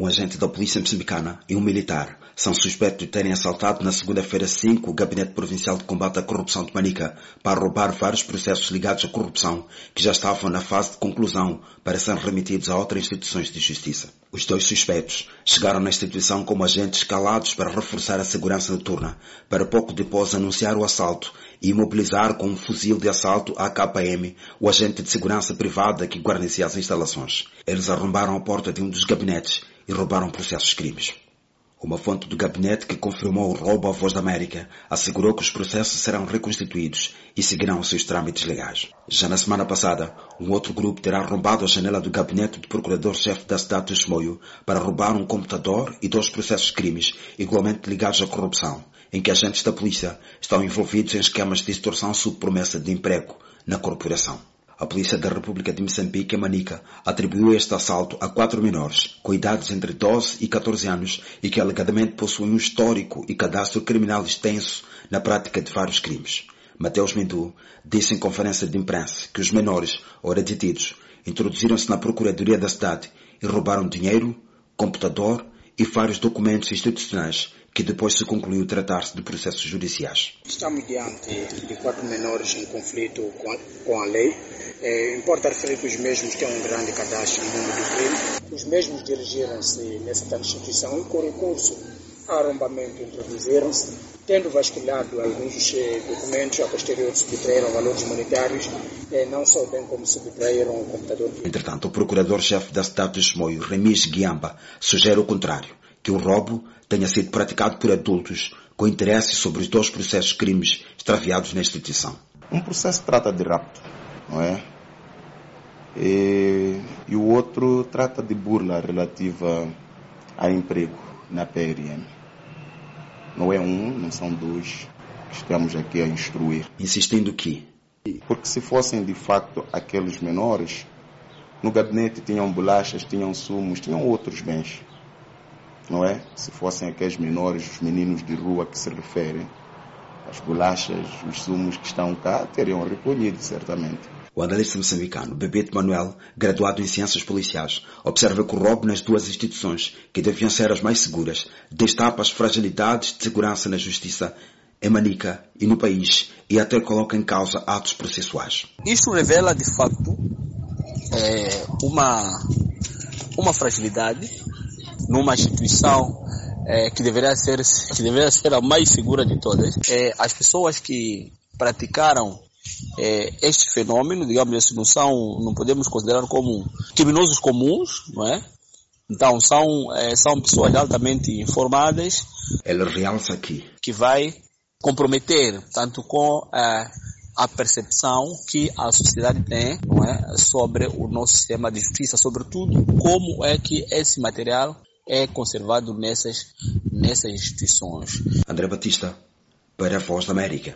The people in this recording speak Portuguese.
Um agente da polícia moçambicana e um militar são suspeitos de terem assaltado na segunda-feira 5 o Gabinete Provincial de Combate à Corrupção de Manica para roubar vários processos ligados à corrupção que já estavam na fase de conclusão para serem remetidos a outras instituições de justiça. Os dois suspeitos chegaram na instituição como agentes escalados para reforçar a segurança noturna, para pouco depois anunciar o assalto e imobilizar com um fuzil de assalto a KPM o agente de segurança privada que guarnecia as instalações. Eles arrombaram a porta de um dos gabinetes e roubaram processos crimes. Uma fonte do gabinete que confirmou o roubo à Voz da América assegurou que os processos serão reconstituídos e seguirão seus trâmites legais. Já na semana passada, um outro grupo terá arrombado a janela do gabinete do procurador-chefe da cidade de Chimoio para roubar um computador e dois processos crimes igualmente ligados à corrupção, em que agentes da polícia estão envolvidos em esquemas de extorsão sob promessa de emprego na corporação. A Polícia da República de Moçambique, Manica, atribuiu este assalto a quatro menores, com idades entre 12 e 14 anos e que alegadamente possuem um histórico e cadastro criminal extenso na prática de vários crimes. Mateus Mendu disse em conferência de imprensa que os menores, ora detidos, introduziram-se na Procuradoria da cidade e roubaram dinheiro, computador e vários documentos institucionais que depois se concluiu tratar-se de processos judiciais. Estamos diante de quatro menores em conflito com a, com a lei. É, importa referir que os mesmos têm um grande cadastro no mundo do crime. Os mesmos dirigiram-se nessa tal instituição e, com recurso a arrombamento, introduziram-se, tendo vasculhado alguns eh, documentos, a posterior subtraíram valores monetários, eh, não só bem como subtraíram o computador. Entretanto, o procurador-chefe da cidade de Chimoio, Remis Guiamba, sugere o contrário, que o roubo tenha sido praticado por adultos com interesse sobre os dois processos crimes extraviados na instituição. Um processo trata de rapto, não é? E, e o outro trata de burla relativa a emprego na PRM. Não é um, não são dois que estamos aqui a instruir. Insistindo que? Porque se fossem de facto aqueles menores, no gabinete tinham bolachas, tinham sumos, tinham outros bens não é? Se fossem aqueles menores, os meninos de rua que se referem, as bolachas, os sumos que estão cá, teriam recolhido, certamente. O analista moçambicano Bebete Manuel, graduado em Ciências Policiais, observa que o roubo nas duas instituições, que deviam ser as mais seguras, destapa as fragilidades de segurança na justiça em Manica e no país e até coloca em causa atos processuais. Isto revela, de facto, é, uma, uma fragilidade numa instituição é, que deveria ser que deveria ser a mais segura de todas. É, as pessoas que praticaram é, este fenômeno, digamos assim, não são, não podemos considerar como criminosos comuns, não é? Então são é, são pessoas altamente informadas. Ela realça aqui que vai comprometer tanto com é, a percepção que a sociedade tem não é, sobre o nosso sistema de justiça, sobretudo como é que esse material é conservado nessas, nessas instituições. André Batista, para a Voz da América.